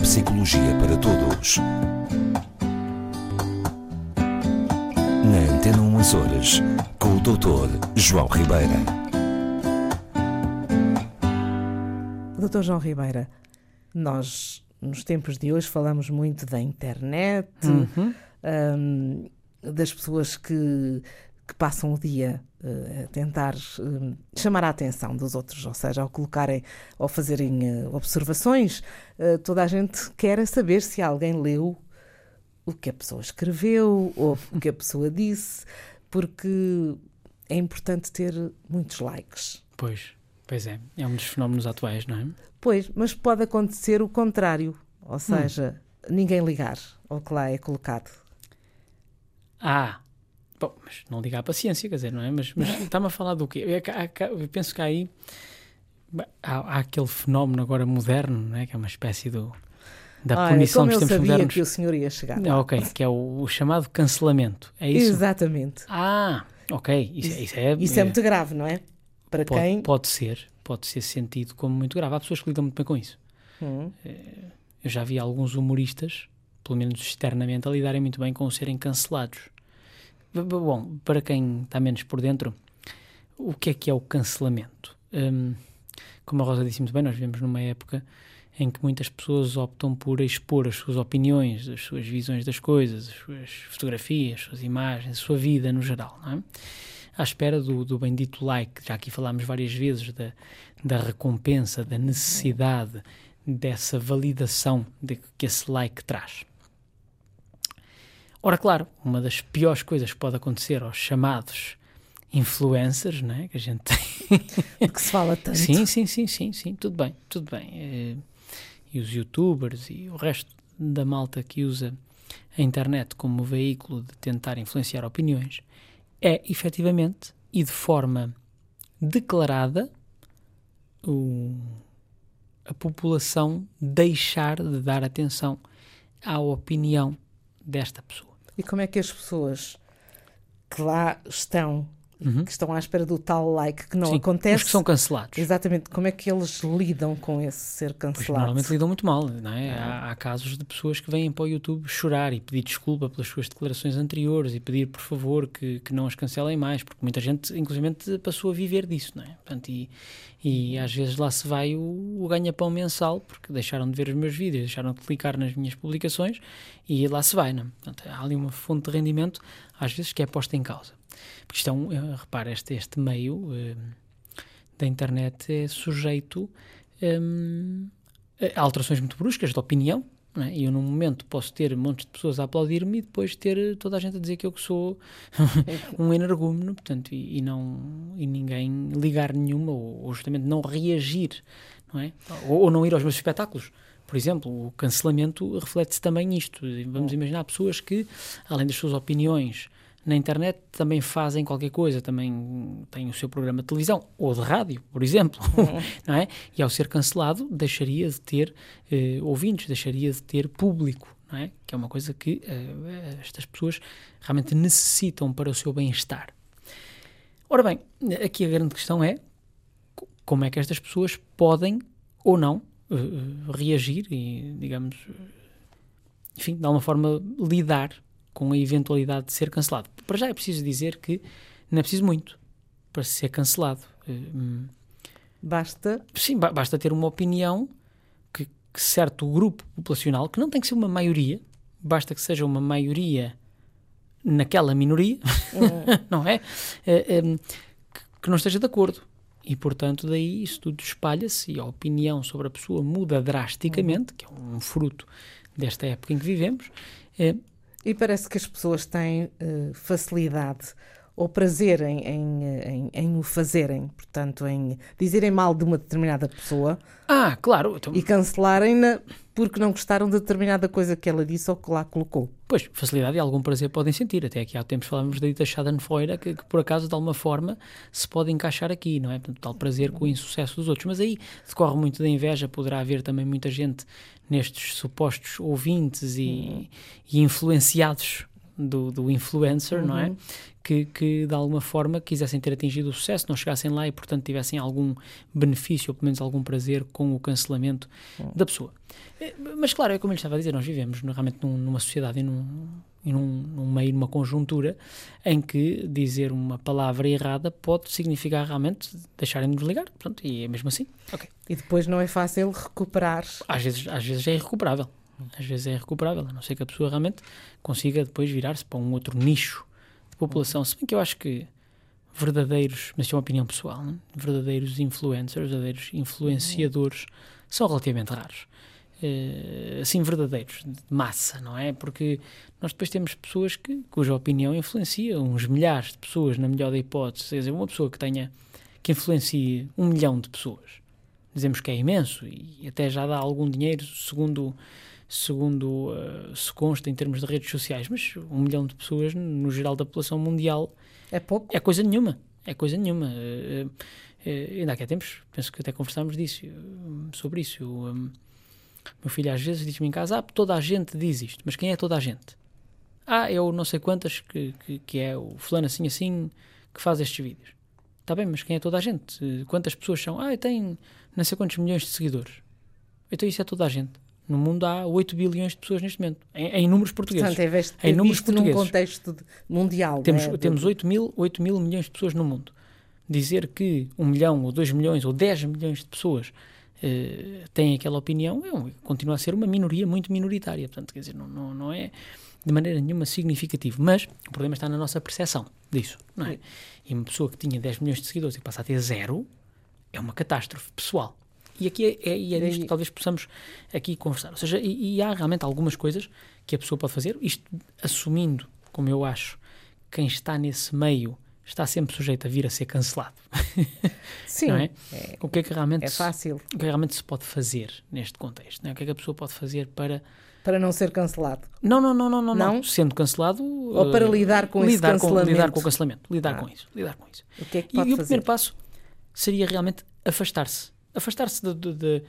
Neuropsicologia para Todos. Na Antena 1 Açores, com o Dr. João Ribeira. Doutor João Ribeira, nós nos tempos de hoje falamos muito da internet, Uhum. hum, das pessoas que, que passam o dia eh, a tentar hum, chamar a atenção dos outros, ou seja, ao colocarem, ao fazerem eh, observações, toda a gente quer saber se alguém leu o que a pessoa escreveu ou o que a pessoa disse, porque é importante ter muitos likes. Pois, pois é. É um dos fenómenos atuais, não é? Pois, mas pode acontecer o contrário, ou seja, ninguém ligar ao que lá é colocado. Ah, bom, mas não liga à paciência, quer dizer, não é? Mas, mas está-me a falar do quê? É há- há- Eu penso que há aí há, há aquele fenómeno agora moderno, não é? Que é uma espécie do, da Olha, punição como dos eu tempos sabia modernos. que o senhor ia chegar. Ah, lá. ok, que é o, o chamado cancelamento. É isso? Exatamente. Ah, ok. Isso, é- isso é, Isso é muito grave, não é? Para pode, quem. pode ser, pode ser sentido como muito grave. Há pessoas que lidam muito bem com isso. Hum, Eu já vi alguns humoristas, pelo menos externamente, a lidarem muito bem com serem cancelados. Bom, para quem está menos por dentro, o que é que é o cancelamento? Hum, como a Rosa disse muito bem, nós vivemos numa época em que muitas pessoas optam por expor as suas opiniões, as suas visões das coisas, as suas fotografias, as suas imagens, a sua vida no geral, não é? À espera do, do bendito like, já aqui falámos várias vezes da, da recompensa, da necessidade dessa validação de que esse like traz. Ora, claro, uma das piores coisas que pode acontecer aos chamados influencers, não é? Que a gente tem. que se fala tanto. Sim, sim, sim, sim, sim, tudo bem, tudo bem. Eh, E os youtubers e o resto da malta que usa a internet como veículo de tentar influenciar opiniões é efetivamente e de forma declarada o- a população deixar de dar atenção à opinião desta pessoa. E como é que as pessoas que lá estão, Uhum. que estão à espera do tal like que não Sim, acontece. Os que são cancelados. Exatamente, como é que eles lidam com esse ser Pois cancelado? normalmente lidam muito mal, não é? Há, há casos de pessoas que vêm para o YouTube chorar e pedir desculpa pelas suas declarações anteriores e pedir, por favor, que, que não as cancelem mais, porque muita gente, inclusive, passou a viver disso, não é? Portanto, e, e às vezes lá se vai o, o ganha-pão mensal, porque deixaram de ver os meus vídeos, deixaram de clicar nas minhas publicações e lá se vai, não é? Portanto, há ali uma fonte de rendimento, às vezes, que é posta em causa. Porque isto é um, eh, repara, este, este meio eh, da internet é sujeito hum, a alterações muito bruscas de opinião. não é? E eu, num momento, posso ter montes de pessoas a aplaudir-me e depois ter eh, toda a gente a dizer que eu que sou um energúmeno, portanto, e, e não, e ninguém ligar nenhuma, ou, ou justamente não reagir, não é? Ou, ou não ir aos meus espetáculos. Por exemplo, o cancelamento reflete-se também nisto. Vamos imaginar pessoas que, além das suas opiniões na internet, também fazem qualquer coisa, também têm o seu programa de televisão ou de rádio, por exemplo, não é? E ao ser cancelado, deixaria de ter eh, ouvintes, deixaria de ter público, não é? Que é uma coisa que eh, estas pessoas realmente necessitam para o seu bem-estar. Ora bem, aqui a grande questão é co- como é que estas pessoas podem ou não eh, eh, reagir e, digamos, eh, enfim, de alguma forma lidar com a eventualidade de ser cancelado. Para já é preciso dizer que não é preciso muito para ser cancelado. Eh, Basta. Sim, ba- basta ter uma opinião que, que certo grupo populacional, que não tem que ser uma maioria, basta que seja uma maioria naquela minoria, não é? Eh, que, que não esteja de acordo. E, portanto, daí isso tudo espalha-se e a opinião sobre a pessoa muda drasticamente, que é um fruto desta época em que vivemos. E parece que as pessoas têm eh, facilidade ou prazer em, em, em- em o fazerem, portanto, em dizerem mal de uma determinada pessoa ah, claro, então, e cancelarem-na porque não gostaram de determinada coisa que ela disse ou que lá colocou. Pois, facilidade e algum prazer podem sentir. Até aqui há tempos falávamos da dita Schadenfreude, que, que por acaso, de alguma forma, se pode encaixar aqui, não é? Portanto, tal prazer com o insucesso dos outros. Mas aí decorre muito da inveja, poderá haver também muita gente nestes supostos ouvintes e, e influenciados do, do influencer, uhum. não é? Uhum. Que, que de alguma forma quisessem ter atingido o sucesso, não chegassem lá e, portanto, tivessem algum benefício ou pelo menos algum prazer com o cancelamento uhum. da pessoa. Eh, mas, claro, é como ele estava a dizer, nós vivemos realmente num, numa sociedade e num, e num, num meio, numa conjuntura em que dizer uma palavra errada pode significar realmente deixarem-nos ligar, portanto, e é mesmo assim. Okay. E depois não é fácil recuperar. Às vezes, às vezes é irrecuperável. Às vezes é irrecuperável, a não ser que a pessoa realmente consiga depois virar-se para um outro nicho de população. Se bem que eu acho que verdadeiros, mas é uma opinião pessoal, né? verdadeiros influencers, verdadeiros influenciadores são relativamente raros. Uh, assim, verdadeiros, de massa, não é? Porque nós depois temos pessoas que, cuja opinião influencia uns milhares de pessoas, na melhor da hipótese. Quer dizer, uma pessoa que tenha, que influencie um milhão de pessoas, dizemos que é imenso e até já dá algum dinheiro, segundo segundo uh, se consta em termos de redes sociais, mas um milhão de pessoas no geral da população mundial é pouco. É coisa nenhuma. É coisa nenhuma. Uh, uh, ainda há tempos, penso que até conversámos disso, sobre isso. Eu, um, meu filho às vezes diz-me em casa: ah, toda a gente diz isto, mas quem é toda a gente? Ah, é o não sei quantas que, que, que é o fulano assim assim que faz estes vídeos. Está bem, mas quem é toda a gente? Quantas pessoas são? Ah, tem não sei quantos milhões de seguidores. Então isso é toda a gente. No mundo há 8 bilhões de pessoas neste momento, em, em números portugueses. Portanto, é visto, em números portugueses. num contexto mundial. Temos, é? temos 8, mil, 8 mil milhões de pessoas no mundo. Dizer que 1 milhão, ou 2 milhões, ou 10 milhões de pessoas eh, têm aquela opinião é um, continua a ser uma minoria muito minoritária. Portanto, quer dizer, não, não, não é de maneira nenhuma significativo. Mas o problema está na nossa percepção disso, não é? E uma pessoa que tinha 10 milhões de seguidores e passa a ter zero é uma catástrofe pessoal. E aqui é, é, e é disto que talvez possamos aqui conversar. Ou seja, e, e, há realmente algumas coisas que a pessoa pode fazer, isto assumindo, como eu acho, quem está nesse meio está sempre sujeito a vir a ser cancelado. Sim. é? É, o que é que realmente é fácil. Se, o que realmente se pode fazer neste contexto? Não é? O que é que a pessoa pode fazer para para não ser cancelado? Não, não, não, não, não. não. Sendo cancelado. Ou para lidar com lidar esse cancelamento? Com, lidar com o cancelamento. Lidar ah. com isso. Lidar com isso. O que é que pode e, fazer? E o primeiro passo seria realmente afastar-se afastar-se de, de,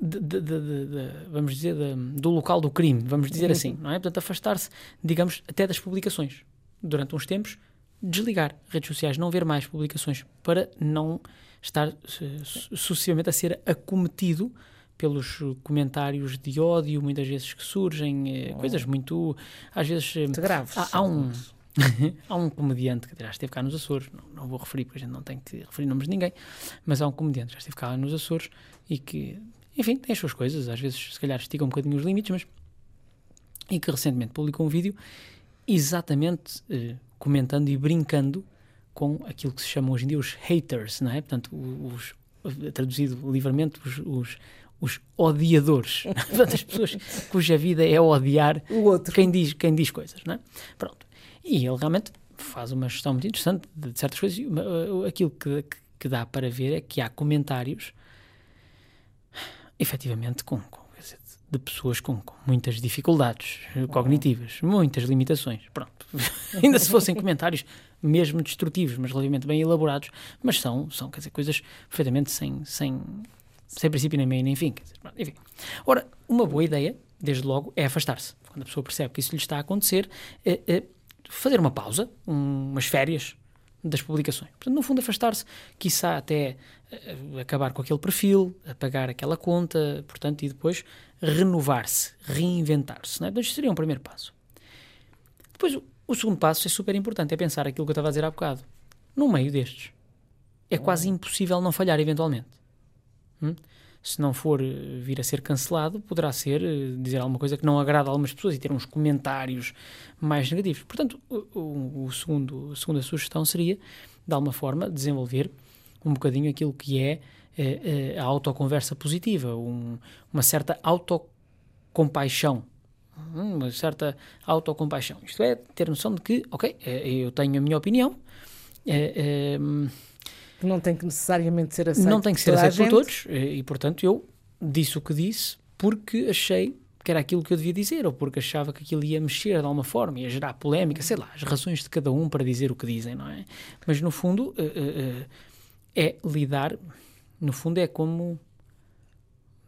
de, de, vamos dizer, do local do crime, vamos dizer assim, não é? Portanto, afastar-se, digamos, até das publicações. Durante uns tempos, desligar redes sociais, não ver mais publicações, para não estar sucessivamente a ser acometido pelos comentários de ódio, muitas vezes que surgem, oh. coisas muito, às vezes... Muito graves. Há, há um... há um comediante que já esteve cá nos Açores, não, não, vou referir porque a gente não tem que referir nomes de ninguém, mas há um comediante que já esteve cá nos Açores e que, enfim, tem as suas coisas, às vezes se calhar estica um bocadinho os limites, mas. e que recentemente publicou um vídeo exatamente eh, comentando e brincando com aquilo que se chamam hoje em dia os haters, não é? Portanto, os, traduzido livremente, os, os, os odiadores, as pessoas cuja vida é odiar. Quem diz, quem diz coisas, não é? Pronto. E ele realmente faz uma gestão muito interessante de, certas coisas. Uh, aquilo que, que, dá para ver é que há comentários, efetivamente, com, com de pessoas com, com, muitas dificuldades cognitivas, muitas limitações. Pronto. Ainda se fossem comentários mesmo destrutivos, mas relativamente bem elaborados, mas são, são quer dizer, coisas perfeitamente sem, sem, sem princípio nem meio nem fim. Dizer, enfim. Ora, uma boa ideia, desde logo, é afastar-se. Quando a pessoa percebe que isso lhe está a acontecer, é, é fazer uma pausa, um, umas férias das publicações. Portanto, no fundo, afastar-se, quiçá até uh, acabar com aquele perfil, apagar aquela conta, portanto, e depois renovar-se, reinventar-se. É? Então, isto seria um primeiro passo. Depois, o, o, segundo passo é super importante, é pensar aquilo que eu estava a dizer há bocado. No meio destes, é quase impossível não falhar eventualmente. Hum? Se não for eh, vir a ser cancelado, poderá ser eh, dizer alguma coisa que não agrada a algumas pessoas e ter uns comentários mais negativos. Portanto, o, o segundo, a segunda sugestão seria, de alguma forma, desenvolver um bocadinho aquilo que é eh, a autoconversa positiva, um, uma certa autocompaixão. Hum, uma certa autocompaixão. Isto é, ter noção de que, ok, eu tenho a minha opinião, é, que não tem que necessariamente ser aceito Não tem que ser aceito por todos, e portanto eu disse o que disse porque achei que era aquilo que eu devia dizer, ou porque achava que aquilo ia mexer de alguma forma, ia gerar polémica, sei lá, as razões de cada um para dizer o que dizem, não é? Mas no fundo uh, uh, é lidar, no fundo é como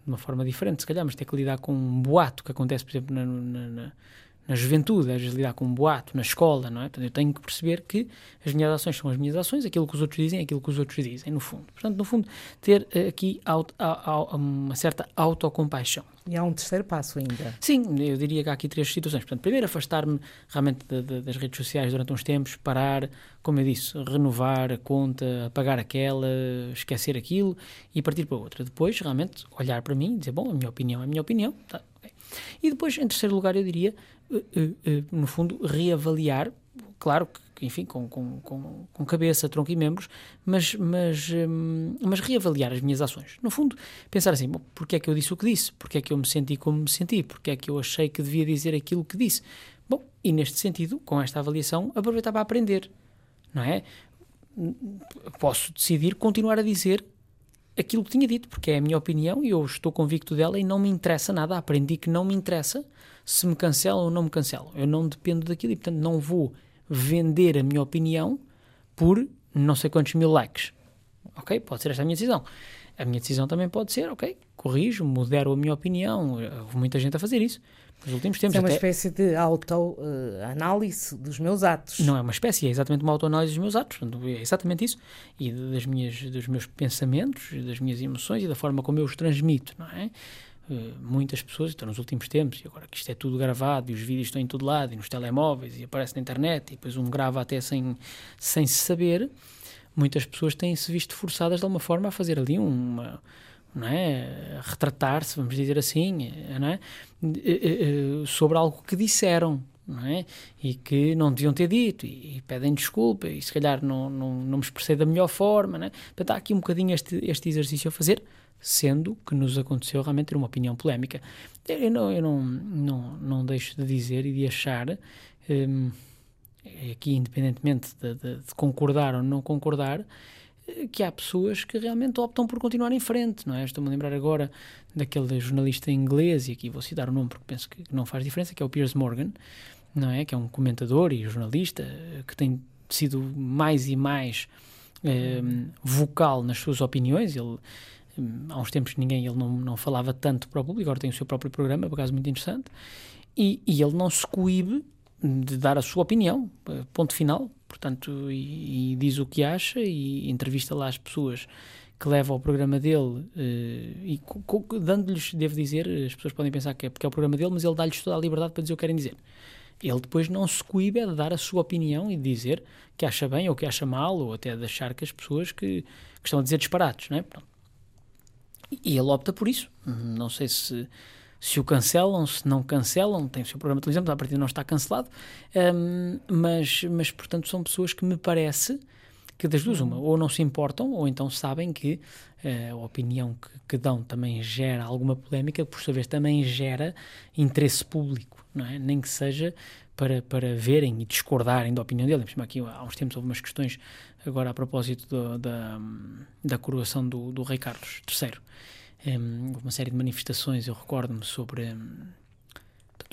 de uma forma diferente, se calhar, mas tem que lidar com um boato que acontece, por exemplo, na, na, na na juventude, às vezes lidar com um boato, na escola, não é? Portanto, eu tenho que perceber que as minhas ações são as minhas ações, aquilo que os outros dizem é aquilo que os outros dizem, no fundo. Portanto, no fundo, ter uh, aqui auto, uma certa autocompaixão. E há um terceiro passo ainda. Sim, eu diria que há aqui três situações. Portanto, primeiro, afastar-me realmente de, de, das redes sociais durante uns tempos, parar, como eu disse, renovar a conta, apagar aquela, esquecer aquilo e partir para outra. Depois, realmente, olhar para mim e dizer, bom, a minha opinião é a minha opinião. Tá, okay. E depois, em terceiro lugar, eu diria, no fundo, reavaliar, claro que enfim, com, com, com, com, cabeça, tronco e membros, mas, mas, hum, mas reavaliar as minhas ações. No fundo, pensar assim, bom, porque é que eu disse o que disse? Porque é que eu me senti como me senti? Porque é que eu achei que devia dizer aquilo que disse? Bom, e neste sentido, com esta avaliação, aproveitar para aprender, não é? Posso decidir continuar a dizer aquilo que tinha dito, porque é a minha opinião e eu estou convicto dela e não me interessa nada. Aprendi que não me interessa se me cancelam ou não me cancelam. Eu não dependo daquilo e, portanto, não vou vender a minha opinião por não sei quantos mil likes. Ok? Pode ser esta a minha decisão. A minha decisão também pode ser, ok, corrijo, modero a minha opinião. Houve muita gente a fazer isso nos últimos tempos. É uma até... espécie de autoanálise uh, dos meus atos. Não é uma espécie, é exatamente uma autoanálise dos meus atos. É exatamente isso. E das minhas, dos meus pensamentos, das minhas emoções e da forma como eu os transmito, não é? Eh, muitas pessoas, então nos últimos tempos, e agora que isto é tudo gravado e os vídeos estão em todo lado e nos telemóveis e aparece na internet e depois um grava até sem, sem se saber, muitas pessoas têm-se visto forçadas de alguma forma a fazer ali uma, não é? retratar-se, vamos dizer assim, não é? Eh, eh, sobre algo que disseram. Não é? E que não deviam ter dito, e, e pedem desculpa, e se calhar não, não, não me expressei da melhor forma. Não é? Portanto, há aqui um bocadinho este, este exercício a fazer, sendo que nos aconteceu realmente ter uma opinião polémica. Eu não, eu não, não, não deixo de dizer e de achar, um, aqui independentemente de, de, de, concordar ou não concordar, eh, que há pessoas que realmente optam por continuar em frente, não é? Estou-me a lembrar agora daquele jornalista inglês, e aqui vou citar o nome porque penso que não faz diferença, que é o Piers Morgan, não é? Que é um comentador e jornalista eh, que tem sido mais e mais um, vocal nas suas opiniões, ele há uns tempos ninguém, ele não, não falava tanto para o público, agora tem o seu próprio programa, por acaso muito interessante, e, e ele não se coíbe de dar a sua opinião, eh, ponto final, portanto, e, e, diz o que acha e entrevista lá as pessoas que levam ao programa dele eh, e dando-lhes, devo dizer, as pessoas podem pensar que é porque é o programa dele, mas ele dá-lhes toda a liberdade para dizer o que querem dizer. Ele depois não se coíbe de dar a sua opinião e dizer que acha bem ou que acha mal, ou até de achar que as pessoas que, que estão a dizer disparates, não é? E ele opta por isso. Não sei se, se o cancelam, se não cancelam, tem o seu programa de televisão, mas a partir não está cancelado. Um, mas, mas, portanto, são pessoas que me parece que das duas uma, ou não se importam, ou então sabem que uh, a opinião que, que, dão também gera alguma polémica, por sua vez também gera interesse público, não é? Nem que seja para, para verem e discordarem da opinião dele. Aqui há uns tempos houve umas questões agora a propósito do, da, da coroação do, do rei Carlos III. Um, uma série de manifestações, eu recordo-me, sobre um,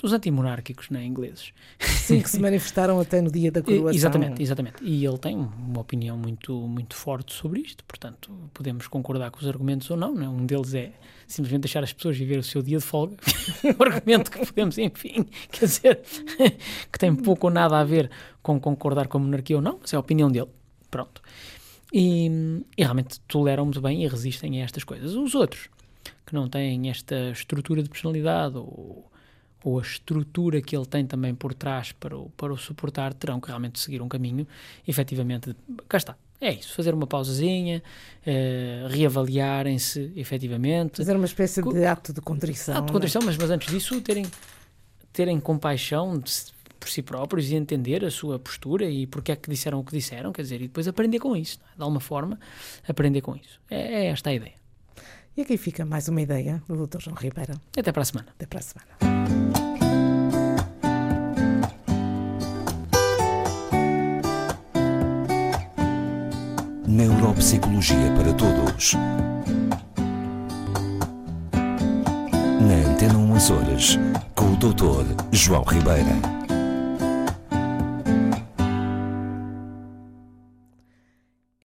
os antimonárquicos né, ingleses. Sim, que se manifestaram até no dia da coroação. Exatamente, exatamente. E ele tem uma opinião muito, muito forte sobre isto, portanto, podemos concordar com os argumentos ou não. Né? Um deles é simplesmente deixar as pessoas viver o seu dia de folga. um argumento que podemos, enfim, quer dizer, que tem pouco ou nada a ver com concordar com a monarquia ou não, mas é a opinião dele. Pronto. E, e realmente toleram muito bem e resistem a estas coisas. Os outros, que não têm esta estrutura de personalidade ou, ou a estrutura que ele tem também por trás para o, para o suportar, terão que realmente seguir um caminho, efetivamente, cá está, é isso, fazer uma pausazinha, uh, reavaliarem-se efetivamente. Fazer uma espécie de ato de contrição. Ato de contrição, mas, mas antes disso terem, terem compaixão de, por si próprios e entender a sua postura e porque é que disseram o que disseram, quer dizer, e depois aprender com isso, é? de alguma forma, aprender com isso. É, é, esta a ideia. E aqui fica mais uma ideia do Dr. João Ribeiro. Até para a semana. Até para a semana. Neuropsicologia para Todos. Na Antena 1 Açores, com o Dr. João Ribeira.